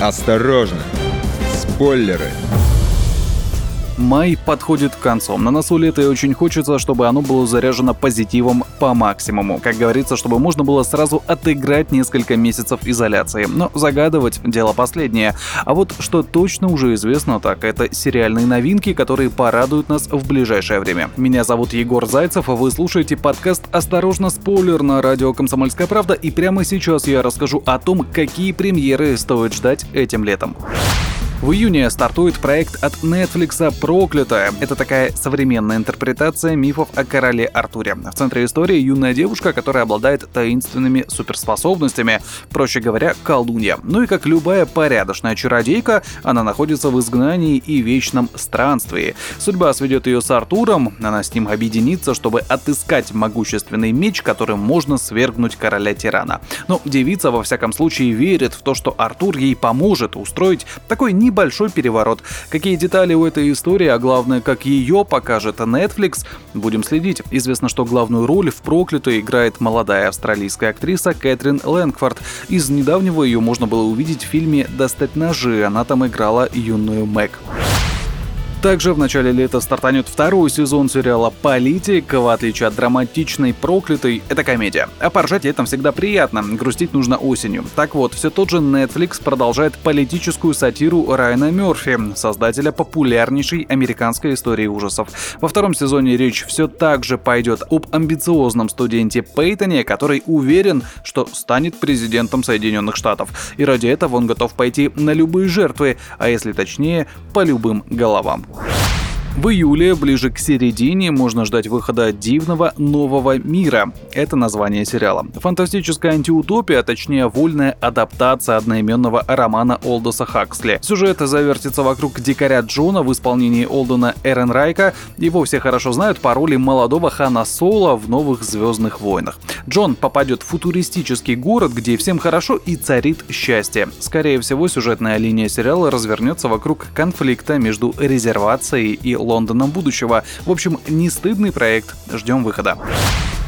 Осторожно! Спойлеры! Май подходит к концу. На носу лето и очень хочется, чтобы оно было заряжено позитивом по максимуму. Как говорится, чтобы можно было сразу отыграть несколько месяцев изоляции. Но загадывать – дело последнее. А вот что точно уже известно, так это сериальные новинки, которые порадуют нас в ближайшее время. Меня зовут Егор Зайцев, а вы слушаете подкаст «Осторожно, спойлер» на радио «Комсомольская правда». И прямо сейчас я расскажу о том, какие премьеры стоит ждать этим летом. В июне стартует проект от Netflix «Проклятая». Это такая современная интерпретация мифов о короле Артуре. В центре истории юная девушка, которая обладает таинственными суперспособностями, проще говоря, колдунья. Ну и как любая порядочная чародейка, она находится в изгнании и вечном странстве. Судьба сведет ее с Артуром, она с ним объединится, чтобы отыскать могущественный меч, которым можно свергнуть короля-тирана. Но девица во всяком случае верит в то, что Артур ей поможет устроить такой не небольшой переворот. Какие детали у этой истории, а главное, как ее покажет Netflix, будем следить. Известно, что главную роль в «Проклятой» играет молодая австралийская актриса Кэтрин Лэнгфорд. Из недавнего ее можно было увидеть в фильме «Достать ножи». Она там играла юную Мэг. Также в начале лета стартанет второй сезон сериала «Политик». В отличие от драматичной «Проклятой», это комедия. А поржать летом всегда приятно, грустить нужно осенью. Так вот, все тот же Netflix продолжает политическую сатиру Райана Мерфи, создателя популярнейшей американской истории ужасов. Во втором сезоне речь все так же пойдет об амбициозном студенте Пейтоне, который уверен, что станет президентом Соединенных Штатов. И ради этого он готов пойти на любые жертвы, а если точнее, по любым головам. В июле, ближе к середине, можно ждать выхода «Дивного нового мира». Это название сериала. Фантастическая антиутопия, а точнее вольная адаптация одноименного романа Олдоса Хаксли. Сюжет завертится вокруг дикаря Джона в исполнении Олдена Эренрайка. Его все хорошо знают по роли молодого Хана Соло в «Новых Звездных войнах». Джон попадет в футуристический город, где всем хорошо и царит счастье. Скорее всего, сюжетная линия сериала развернется вокруг конфликта между резервацией и Лондоном будущего. В общем, не стыдный проект. Ждем выхода.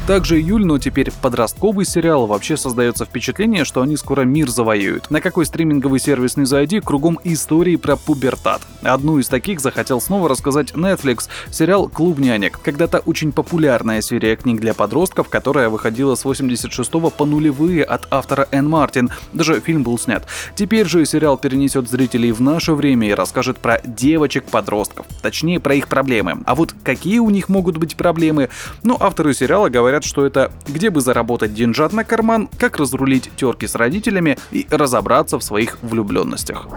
Также июль, но теперь подростковый сериал, вообще создается впечатление, что они скоро мир завоюют. На какой стриминговый сервис не зайди, кругом истории про пубертат. Одну из таких захотел снова рассказать Netflix, сериал «Клуб нянек». Когда-то очень популярная серия книг для подростков, которая выходила с 86 по нулевые от автора Энн Мартин. Даже фильм был снят. Теперь же сериал перенесет зрителей в наше время и расскажет про девочек-подростков. Точнее, про их проблемы. А вот какие у них могут быть проблемы? Ну, авторы сериала говорят говорят, что это где бы заработать деньжат на карман, как разрулить терки с родителями и разобраться в своих влюбленностях.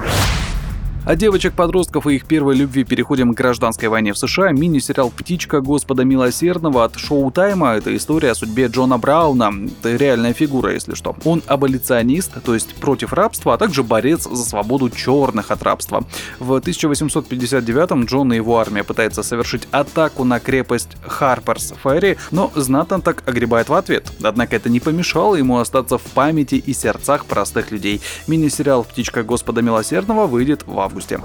От девочек-подростков и их первой любви переходим к гражданской войне в США. Мини-сериал «Птичка Господа Милосердного» от Шоу Тайма. Это история о судьбе Джона Брауна. Это реальная фигура, если что. Он аболиционист, то есть против рабства, а также борец за свободу черных от рабства. В 1859-м Джон и его армия пытается совершить атаку на крепость Харперс Ферри, но знатно так огребает в ответ. Однако это не помешало ему остаться в памяти и сердцах простых людей. Мини-сериал «Птичка Господа Милосердного» выйдет в августе августе.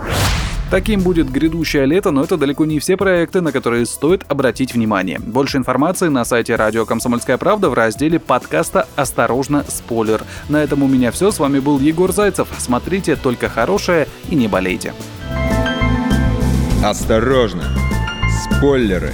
Таким будет грядущее лето, но это далеко не все проекты, на которые стоит обратить внимание. Больше информации на сайте радио «Комсомольская правда» в разделе подкаста «Осторожно, спойлер». На этом у меня все. С вами был Егор Зайцев. Смотрите только хорошее и не болейте. Осторожно, спойлеры.